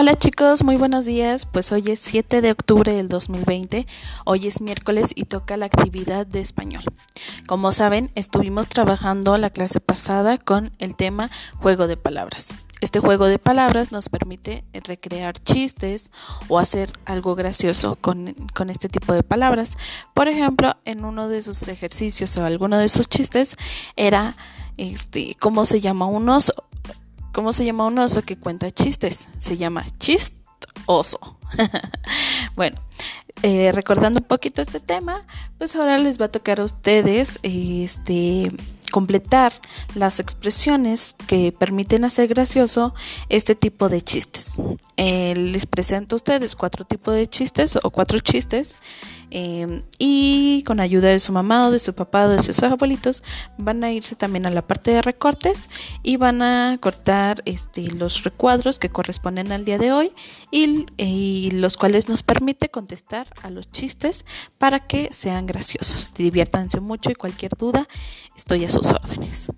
Hola chicos, muy buenos días. Pues hoy es 7 de octubre del 2020. Hoy es miércoles y toca la actividad de español. Como saben, estuvimos trabajando la clase pasada con el tema juego de palabras. Este juego de palabras nos permite recrear chistes o hacer algo gracioso con, con, este tipo de palabras. Por ejemplo, en uno de esos ejercicios o alguno de esos chistes era este, cómo se llama un oso ¿Cómo se llama un oso que cuenta chistes? Se llama chistoso. bueno, eh, recordando un poquito este tema, pues ahora les va a tocar a ustedes este completar las expresiones que permiten hacer gracioso este tipo de chistes. Eh, les presento a ustedes cuatro tipos de chistes o cuatro chistes Em, y con ayuda de su mamá o de su papá o de sus abuelitos van a irse también a la parte de recortes y van a cortar este, los recuadros que corresponden al día de hoy y, y los cuales nos permite contestar a los chistes para que sean graciosos. Diviértanse mucho y cualquier duda estoy a sus órdenes.